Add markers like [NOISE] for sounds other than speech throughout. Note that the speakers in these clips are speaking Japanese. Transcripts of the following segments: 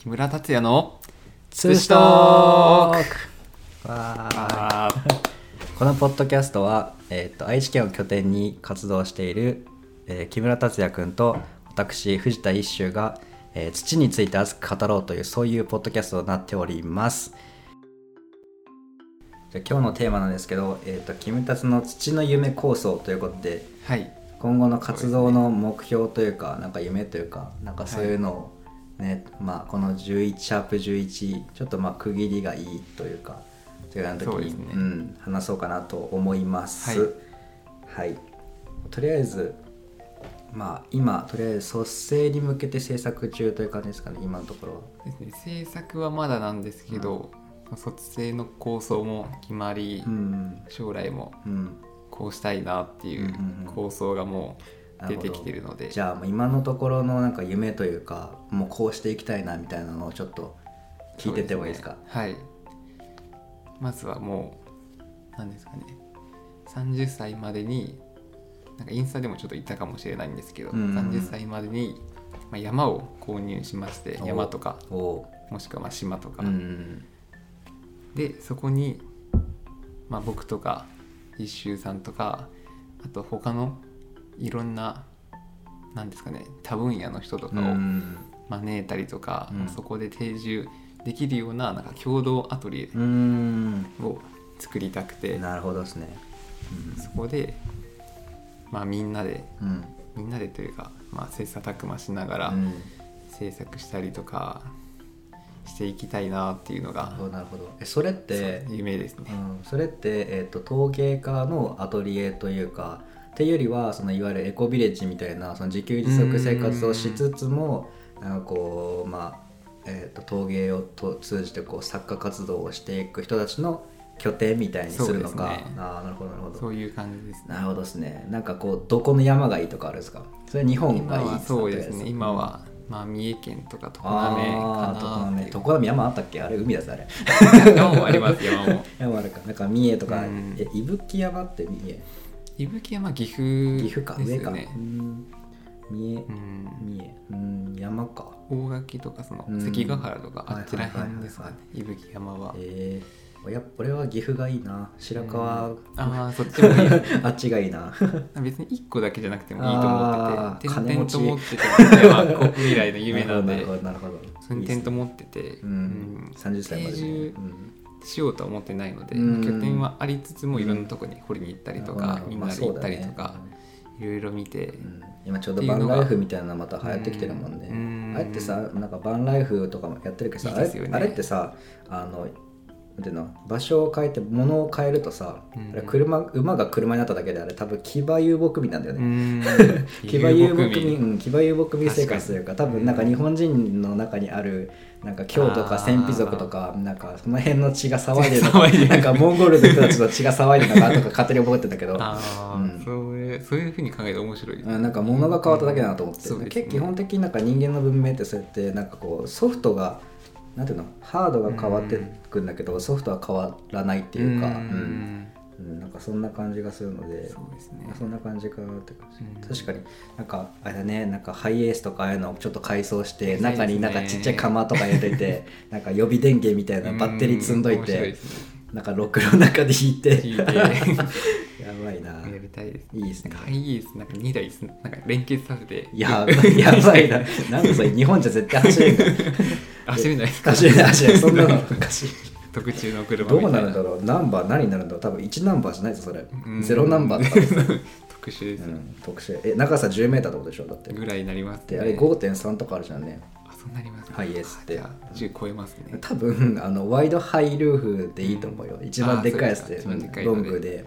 木村達也のツーシトーク。わー。あ [LAUGHS] このポッドキャストは、えー、と愛知県を拠点に活動している、えー木村達也君と私藤田一秀が、えー土について熱く語ろうというそういうポッドキャストとなっております。じゃあ今日のテーマなんですけど、えー、とキムタツの土の夢構想ということではい。今後の活動の目標というかなんか夢というかなんかそういうのをね、まあこの11シャープ11ちょっとまあ区切りがいいというかというような時にそうですね。ん、話そうかなと思います。はい。はい、とりあえずまあ今とりあえず卒生に向けて制作中という感じですかね今のところは。ですね。制作はまだなんですけど、卒生の構想も決まり、うん将来もうんこうしたいなっていううんうんうん。構想がもう出てきてるので、じゃあもう今のところのなんか夢というかもうこうしていきたいなみたいなのをちょっと聞いてってもいいですか？ね。はい。まずはもう何ですかね。30歳までになんかインスタでもちょっと言ったかもしれないんですけど、うんうん。うん30歳までに、まあ、山を購入しましてお山とかもしくはまあ島とか、うんうん。でそこに、まあ、僕とか一周さんとかあと他のいろんななんですかね多分野の人とかをうん。招いたりとか、うん。そこで定住できるようななんか共同アトリエうん。を作りたくて、なるほどですね。そこで、まあ、みんなでうん。みんなでというか、まあ、切磋琢磨しながらうん。制作したりとかしていきたいなっていうのがなるほどなるほど。えそれって夢ですね。うん、それって、えー、と陶芸家のアトリエというかっていうよりはそのいわゆるエコビレッジみたいなその自給自足生活をしつつもなんかこうまあ、えー、と陶芸をと通じてこう作家活動をしていく人たちの拠点みたいにするのか、ね。ああなるほどなるほど。そういう感じですね。なるほどですね。なんかこうどこの山がいいとかあるんですか？それ日本がいいですかそうですね。今は、まあ、三重県とか常滑ああ常かな常滑山あったっけ？あれ海だぜあれ。[LAUGHS] 山もあります山も。[LAUGHS] 山あるか。なんか三重とか、うん。え伊吹山って三重？伊吹山岐阜岐阜か上か、ですよね。うん。三重うん。三重。うん山か。大垣とかそのうん。関ヶ原とかはいあっちら辺ですかはいね。伊吹山は。えー、やっぱ俺は岐阜がいいな。白川、うん。ああそっちもいい。[LAUGHS] あっちがいいな。別に1個だけじゃなくてもいいと思あーってて点々と金持持ってて山こう未来の夢なん [LAUGHS] なでるほどなるほど。その点と持っててうん、うん。30歳までに、定住しようとは思ってないのでうん。拠点はありつつもいろんなとこに掘りに行ったりとかみんなで行ったりとかいろいろ見てうん。今ちょうどバンライフみたいなのまた流行ってきてるもんね、うん。あれってさなんかバンライフとかもやってるけどさね。あれってさあのての？場所を変えて物を変えるとさ、うん。あれ車馬が車になっただけであれ多分騎馬遊牧民なんだよね、うん。[LAUGHS] 騎馬遊牧民、うん、騎馬遊牧民生活というか多分なんか日本人の中にあるなんか京とかあー鮮卑族とかなんかその辺の血が騒いでる [LAUGHS] なんかモンゴルの人たちの血が騒いでるのかとか勝手に覚えてんだけど。[LAUGHS] うん。そういうそういうふうに考えると面白い。ねうんなんか物が変わっただけだなと思って、そうですね。結構基本的になんか人間の文明ってそうやってなんかこうソフトがなんていうの？ハードが変わってくんだけど、ソフトは変わらないっていうか、ううんんうん。なんかそんな感じがするので。そうですね。そんな感じかなって感じ、うん。確かに。なんかあれだね。なんかハイエースとかああいうのをちょっと改装して中になんかちっちゃい釜とか入れて [LAUGHS] なんか予備電源みたいなバッテリー積んどいてなんかロックの中で弾いて。聞いて。[LAUGHS] やばいな。やりたいですいいですね。なんかハイエースなんか2台す。なんか連結させて。やばい [LAUGHS] やばいな。なんでそれ日本じゃ絶対走れんの？走れない。ですか走れない走れない。そんなのおかしい特注の車どうなるんだろう？ナンバー何になるんだろう？多分1ナンバーじゃないぞそれ。うん。ゼロナンバーとか [LAUGHS] 特殊です、うん、特殊。え長さ10メーターってことでしょ？だって。ぐらいになりますであれ5.3とかあるじゃんね。あそうなりますね。ハイエースって。じゃあ10超えますね。多分あのワイドハイルーフでいいと思うよ、一番でっかいやつでロングで。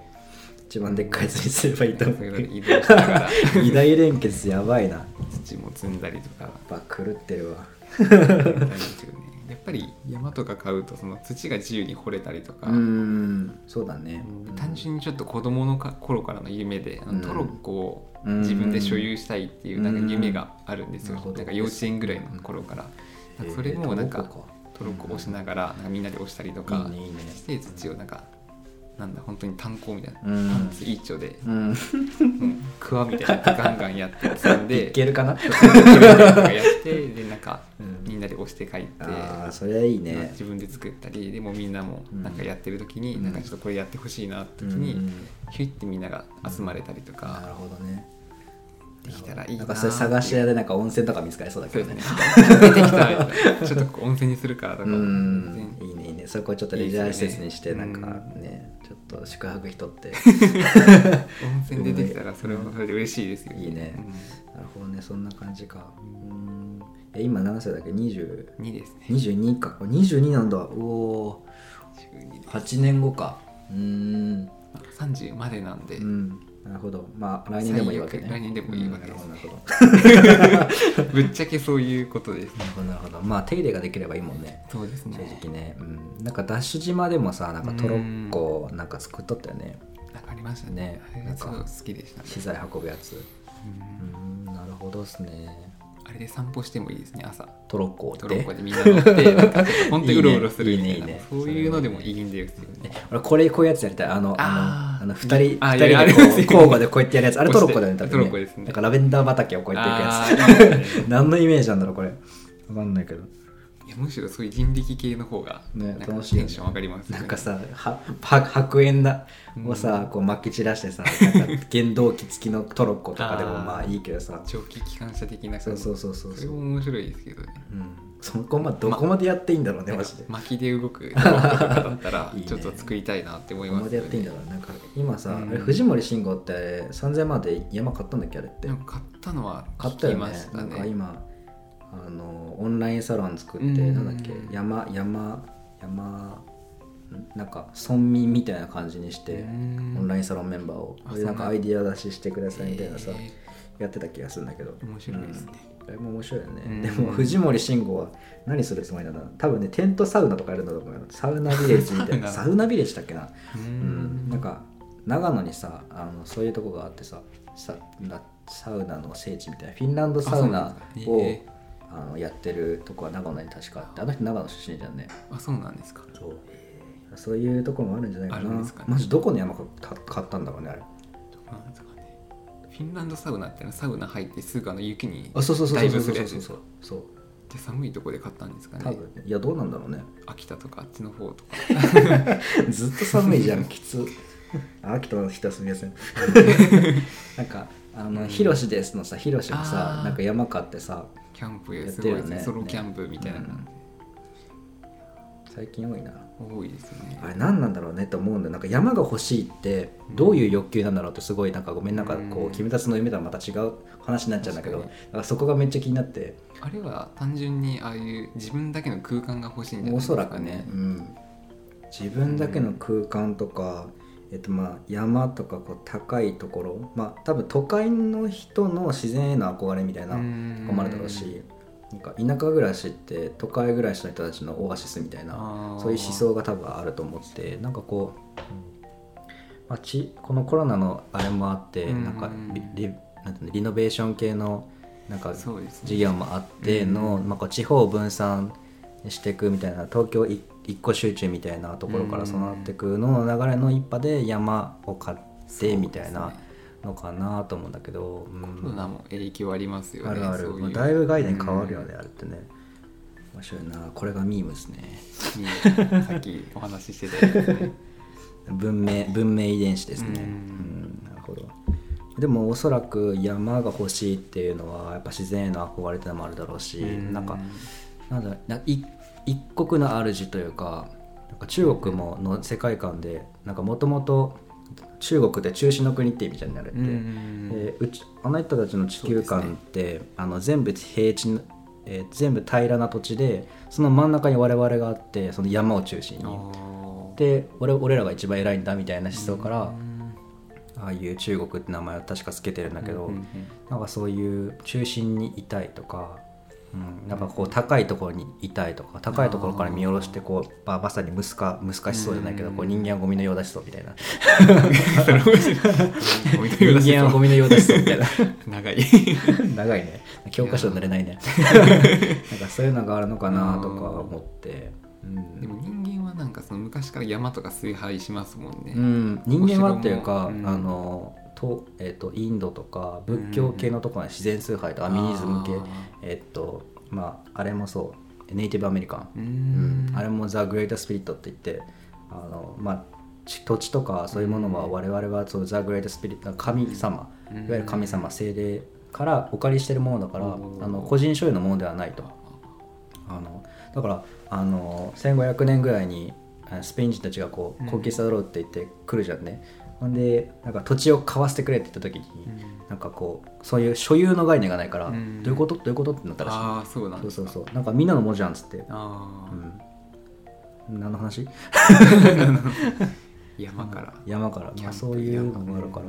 一番でっかいやつにすればいいと思そう [LAUGHS] 二大連結やばいな。土も積んだりとか。ぱ狂ってるわ。やったりですよねやっぱり山とか買うとその土が自由に掘れたりとか、うーん。そうだね。うん単純にちょっと子供のか頃からの夢でトロッコをうん自分で所有したいっていうなんか夢があるんですよ、なんか幼稚園ぐらいの頃から、えーそれもなんかトロッコを押しながらみんなで押したりとかして土をなんかなんだ本当に炭鉱みたいな、うん。パンツ一丁で。うん。もうクワみたいなガンガンやって積んいでけるかなやって [LAUGHS] でなんかうん。みんなで押して帰って、ああそれはいいまあね自分で作ったりでもみんなもなんかやってる時に、うん。なんかちょっとこれやってほしいなって時に、うん。ヒュイってみんなが集まれたりとなかるほどね。できたらいいななんかそれ探し屋でなんか温泉とか見つかりそうだけどね。ね。出ちょっと温泉にするからとか全然いいそこをちょっとレジャー施設にしてなんかねちょっと宿泊費取って。温泉出てきたらそれはそれで嬉しいですよいいね。うん。なるほどね。そんな感じか。うん。え今何歳だっけ？20 2ですね。22か。22なんだ。おお12です。8年後か。うーん。30までなんで、うんなるほど。まあ来年でもいいわけね。来年でもいいわけです。うん [LAUGHS] ぶっちゃけそういうことです。なるほどなるほど。まあ手入れができればいいもんね。そうですね。正直ね、うん、なんかダッシュ島でもさなんかトロッコなんか作っとったよね。なんかありましたね。ね。あれがすごい好きでしたね。資材運ぶやつ。うん。うんなるほどですね。あれで散歩してもいいですね朝。トロッコトロッコででみんな乗って [LAUGHS] 本当にうろうろするみたいな。ねそういうのでもいいんですよね。俺これこういうやつやりたい。あのあのあの二人あ二人でこ交互でこうやってやるやつ。あれトロッコだよね多分トロッコですね。なんかラベンダー畑をこうやっていくやあつ [LAUGHS] 何のイメージなんだろうこれ。わかんないけどいやむしろそういう人力系の方がね楽しいよね。テンション上がりますよね。なんかさはは [LAUGHS] 白煙だをさ、こう巻き散らしてさなんか [LAUGHS] 原動機付きのトロッコとかでもまあいいけどさ。蒸気機関車的なそうそうそうそうそれも面白いですけどね。うん、そこまでどこまでやっていいんだろうね、なんかマジで。巻きで動く [LAUGHS] だったらね。ちょっと作りたいなって思いどこまでますよねやっていいんだろう。なんか今さ、うん。藤森慎吾ってあれ3000万で山買ったんだっけあれって。買ったのは聞き買ったよね。ましたなんかね今あのオンラインサロン作って、うん。なんだっけ山山山んなんか村民みたいな感じにして、うん。オンラインサロンメンバーをなんかアイディア出ししてくださいみたいなさ、えやってた気がするんだけど。ー面白いですね。あれも面白いよね、うん。でも藤森慎吾は何するつもりなんだ多分ねテントサウナとかやるんだと思うよ。サウナビレッジみたいな。ササウナビレッジだっけな？ううん。なんか長野にさあのそういうとこがあってさサウナの聖地みたいな。フィンランドサウナをあのやってるとこは長野に確かあってあの人長野出身じゃんね。あそうなんですか。そう。そういうとこもあるんじゃないかな。あるんですかね。マジどこの山かか買ったんだろうねあれ。どうなんですかね。フィンランドサウナってのはサウナ入ってすぐあの雪にあそうそうそうそうそうそう。そう。そうで寒いとこで買ったんですかね。多分ねいやどうなんだろうね。秋田とかあっちの方とか。[LAUGHS] ずっと寒いじゃんきつ。秋田の人はすみません。[LAUGHS] なんかあの、うんヒロシですのさヒロシもさなんか山買ってさキャンプすごいですね。ソロキャンプみたいな。感最近多いな。じ多いですよね。あれ何なんだろうねって思うんだよ。なんか山が欲しいってどういう欲求なんだろうってすごいなんかごめん。なんかこううん。君たちの夢とはまた違う話になっちゃうんだけどだ確かからそこがめっちゃ気に。なってあれは単純にああいう自分だけの空間が欲しいんじゃないおですか、ね、そらくね、うん、自分だけの空間とか、えっとまあ、山とかこう高いところまあ多分都会の人の自然への憧れみたいなとうん。こもあるだろうしなんか田舎暮らしって都会暮らしの人たちのオアシスみたいなそういう思想が多分あると思ってなんかこう、まあ、ちこのコロナのあれもあってうん。なんかリリなんてリノベーション系のなんか事業もあっての、まあ、こう地方を分散していくみたいな東京一一個集中みたいなところからうん備わっていくのの流れの一派で山を買ってみたいなのかなと思うんだけど、うん。コロナも影響ありますよねあるある、そういう。まあだいぶ概念変わるよね、うんあれってね。面白いな。これがミームですね。にさっきお話ししてたね。文明文明遺伝子ですね、うん。うんなるほど。でもおそらく山が欲しいっていうのはやっぱ自然への憧れってのもあるだろうし、なんかなんだなんかい一国の主というかなんか中国もの世界観でなんかもともと中国って中心の国って意味じゃんねあれって、うんでうちあの人たちの地球観って、あの全部平地の、えー全部平らな土地でその真ん中に我々があってその山を中心に。で俺俺らが一番偉いんだみたいな思想から、うんああいう中国って名前を確かつけてるんだけど、うんうん。なんかそういう中心にいたいとか、うん、なんかこう高いところにいたいとか高いところから見下ろしてこう、まあ、まさにムスカムスカしそうじゃないけど、うん。こう人間はゴミのようだしそうみたいな。人間はゴミのようだしそうみたいな。長い。長いね。教科書に載れないね。なんかそういうのがあるのかなとか思って。うん。でも人間はなんかその昔から山とか崇拝しますもんね、うん、人間はっていうか、うん。あのと,、えっとインドとか仏教系のところは自然崇拝とアミニズム系。あえっとまああれもそう。ネイティブアメリカン。ーううん。んあれもザ・グレート・スピリットって言ってあの、まあ、ち土地とかそういうものはうん。我々はそうザ・グレート・スピリット神様。うん。いわゆる神様精霊からお借りしてるものだからうんあの個人所有のものではないと。あのだからあの1500年ぐらいにあスペイン人たちがこううん。コンキスタドローって言って来るじゃんね、ほんでなんか土地を買わせてくれって言った時に、なんかこうそういう所有の概念がないから、うん。どういうこと？どういうことってなったらしい。ああそうなんそうそうそう。なんかみんなのもんじゃんっつって、ああ、うん、何の話？[LAUGHS] 山から、山から、まあ、そういうのがあるから。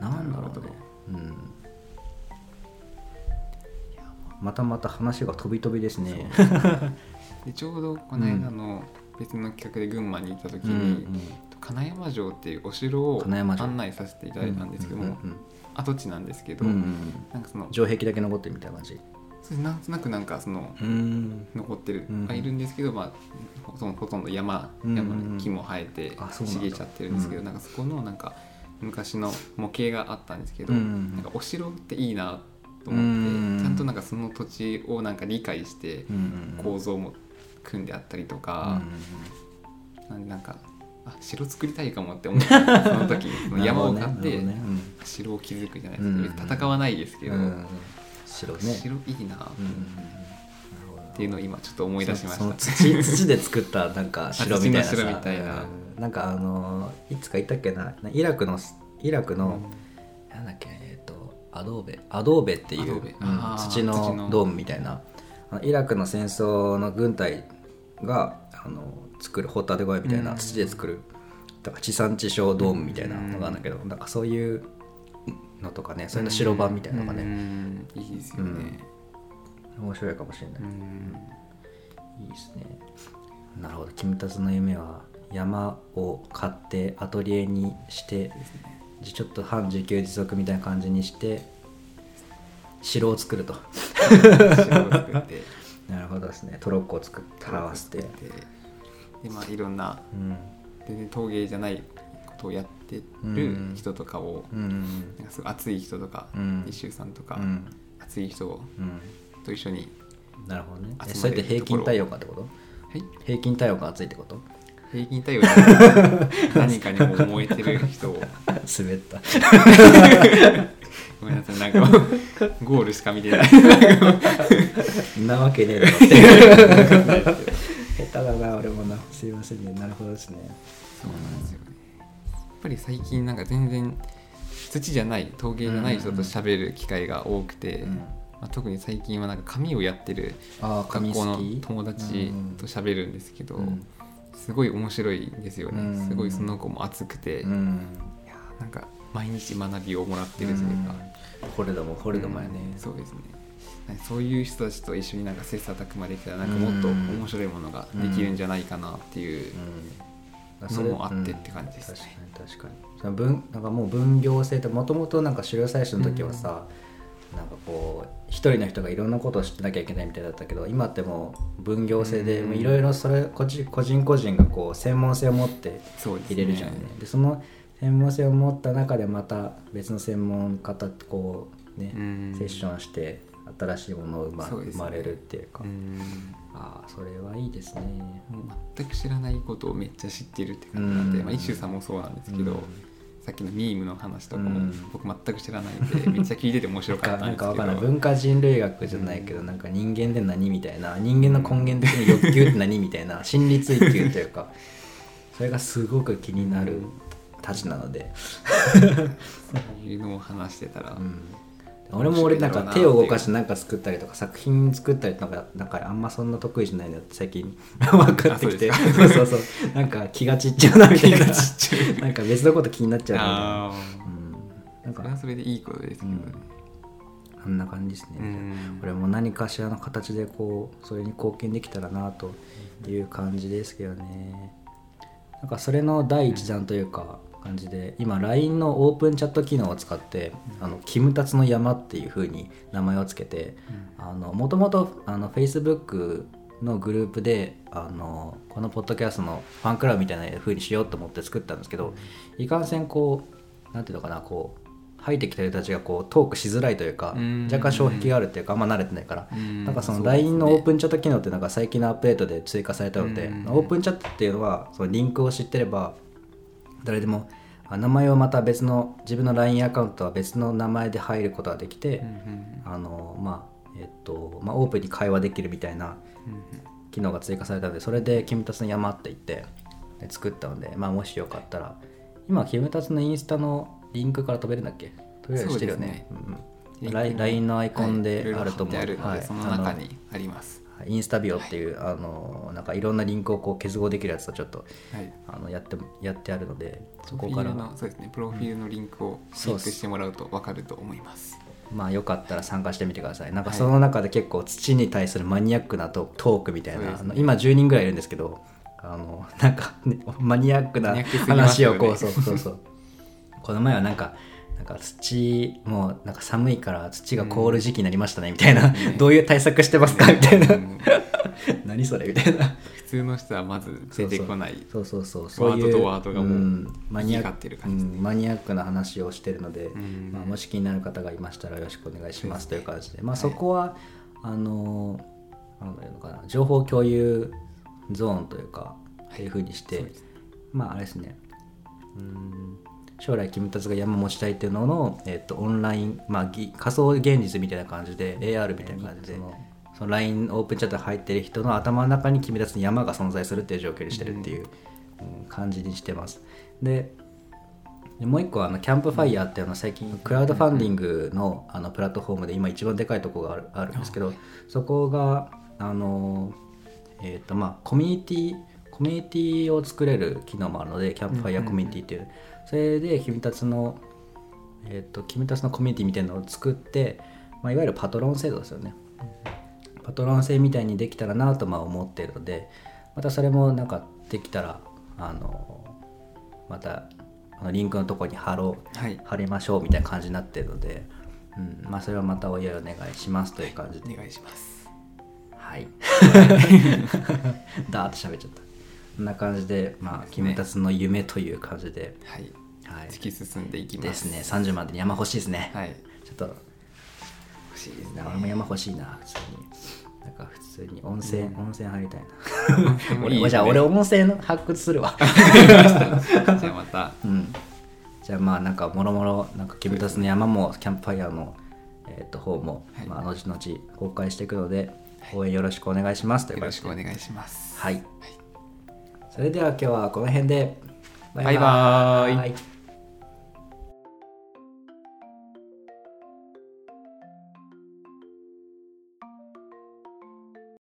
なんだろうね、うん、またまた話が飛び飛びですね。[LAUGHS] でちょうどこの間の別の企画で群馬に行った時うんに、金山城っていうお城を案内させていただいたんですけども、うん跡地なんですけど、うんうんうん。なんかその城壁だけ残ってるみたいな感じ。それなんとなくなんかそのうん。残ってる、いるんですけど、まあ、そのほとんど山うん山に木も生えて茂っちゃってるんですけど、うん。なんかそこのなんか昔の模型があったんですけど、うんなんかお城っていいなとう思んって、ちゃんとなんかその土地をなんか理解してうん構造も組んであったりとか、なんなんかあ城作りたいかもって思ったその時に [LAUGHS] その山を買って、ね城を築くじゃないですうんか、戦わないですけど、うんうん城ね城いいなっていうのを今ちょっと思い出しました。土 [LAUGHS] 土で作ったなんか城みたいなさ。な。うん。なんかあのいつか言ったっけな？イラクのイラクの、なんだっけえっ、とアドーベアドーベっていう土のドームみたいな。イラクの戦争の軍隊があの作るホタテ小屋みたいなうん。土で作る、だから地産地消ドームみたいなのがあるんだけど、なんかそういうのとかねそういうの白版みたいなのがうね、ん。いいですよね。面白いかもしれない、うん。いいですね。なるほど。キムタツの夢は山を買ってアトリエにしてじちょっと半自給自足みたいな感じにして城を作ると。城を作って。[LAUGHS] なるほどですね。トロッコを作って表わせてでまあいろんなうん。全然陶芸じゃないことをやってる人とかを、うん。うんなんかすごい熱い人とか、うん。一周さんとか、うん。熱い人うん。と一緒に、なるほどね。それって平均体温かってこと？はい、平均体温が熱いってこと？平均対応じゃない。[LAUGHS] 何かに燃えてる人を。滑った。ごめんなさいなんかゴールしか見てない。[LAUGHS] なわけねえだろ。っ [LAUGHS] て下手だな俺もな。すいませんね。なるほどですね。そうなんですよ。ねやっぱり最近なんか全然土じゃない陶芸じゃない人と喋る機会が多くて、うん。まあ、特に最近はなんか紙をやってる学校の友達と喋るんですけど、うん。すごい面白いんですよね、うん。すごいその子も熱くて、いうん。やーなんか毎日学びをもらってるというか、ホレドもホレドもやね。うん。そうですねそういう人たちと一緒になんか切磋琢磨できたらなんかもっと面白いものができるんじゃないかなっていううん。のもあってって感じですね。うん。確かに確かに。その分なんかもう分業制ってもともとなんか狩猟採取の時はさ、なんかこう一人の人がいろんなことを知ってなきゃいけないみたいだったけど今ってもう分業制でうん。いろいろそれ個人個人個人がこう専門性を持って入れるじゃんね。でその専門性を持った中でまた別の専門家とこうね、うん。セッションして新しいものを生ま,、生まれるっていうか、うん。ああそれはいいですね。もう全く知らないことをめっちゃ知ってるって感じなんで、うん。まあ、一周さんもそうなんですけど、うん。さっきのミームの話とかもうん。僕全く知らないんでめっちゃ聞いてて面白かったんなんですけど。かわかんない文化人類学じゃないけど、なんか人間って何みたいな人間の根源的に欲求って何みたいな [LAUGHS] 心理追求というかそれがすごく気になるたちなので、[LAUGHS] そういうのを話してたら、うん俺も俺なんか手を動かしてなんか作ったりとか作品作ったりとかなんかあんまそんな得意じゃないのって最近 [LAUGHS] 分かってきて。あそそううそうそう。なんか気が散っちゃうなみたいな。なんか別のこと気になっちゃうみたいな、うん、なんあそれはかそれでいいことですけどね、あんな感じですね、うん。俺も何かしらの形でこうそれに貢献できたらなという感じですけどね。なんかそれの第一弾というか感じで今 LINE のオープンチャット機能を使って「あのキムタツの山」っていう風に名前をつけてもともと Facebook のグループであのこのポッドキャストのファンクラブみたいな風にしようと思って作ったんですけどいかんせんこうなんていうのかなこう入ってきた人たちがこうトークしづらいというかうん。若干障壁があるっていうかあんま慣れてないからうん。なんかその LINE のオープンチャット機能ってなんか最近のアップデートで追加されたのでうん。オープンチャットっていうのはそのリンクを知ってれば誰でもあ名前をまた別の自分の LINE アカウントは別の名前で入ることができてうんうんあのまあえっとまあオープンに会話できるみたいな機能が追加されたのでそれで「キムタツの山」って言ってで作ったので、まあ、もしよかったら今キムタツのインスタのリンクから飛べるんだっけ？飛べるしてるよね。そううん LINE のアイコンであると思う、はい。その中にありますインスタビオっていう、あのなんかいろんなリンクをこう結合できるやつをちょっとはい。あのやってやってあるのでそこから。のそうですねプロフィールのリンクをクリックしてもらうと分かると思います。まあよかったら参加してみてください。なんかはいその中で結構土に対するマニアックなトトークみたいな、そうですね。あの今10人ぐらいいるんですけどあのなんか、ね、マニアックな話をこうそうそうそう。この前はなんかなんか土もうなんか寒いから土が凍る時期になりましたねみたいな、うん。[LAUGHS] どういう対策してますか？みたいな、うん。[LAUGHS] 何それ？みたいな。普通の人はまず出てこない。そうそうそうそうワードとワードがもうんマニア行き交ってる感じですねうんマニアックな話をしてるので、んまあ、もし気になる方がいましたらよろしくお願いしますという感じで、まあ、はいそこは、あのなんだろうのかな情報共有ゾーンというか、っていうふうにしてまああれですねうん将来君たちが山持ちたいっていうのの、えっとオンライン、まあ、ぎ仮想現実みたいな感じで AR みたいな感じで、その LINE オープンチャットに入ってる人の頭の中に君たちに山が存在するっていう状況にしてるっていう、うん。感じにしてます。ででもう一個あのキャンプファイヤーっていうのは最近クラウドファンディングのあのプラットフォームで今一番でかいところがあるあるんですけどそこがあのえっ、とまあコミュニティコミュニティを作れる機能もあるのでキャンプファイヤーコミュニティっていうそれで君たちのえっ、と君たちのコミュニティみたいなのを作って、まあ、いわゆるパトロン制度ですよね。パトロン制みたいにできたらなとまあ思っているのでまたそれもなんかできたらあのまたあのリンクのところに貼ろうはい。貼りましょうみたいな感じになってるので、うんまあ、それはまたお祝いお願いしますという感じで。お願いします。はい。[LAUGHS] ダーッと喋っちゃったこんな感じでまあそうですね。君たちの夢という感じで、はい。はい、突き進んでいきます。ですね。30までに山欲しいですね、はい。ちょっと。欲しいですね。俺も山欲しいな普通になんか普通に温泉、うん。温泉入りたいな。[LAUGHS] 俺じゃあ俺温泉発掘するわ。[LAUGHS] じゃあまた。うん。じゃあまあなんかもろもろなんか君たちの山もキャンプファイヤーのえー、と方も、はい。まあ、後々公開していくので応援よろしくお願いします。というよろしくお願いします。はい、それでは今日はこの辺で。バイバーイイ。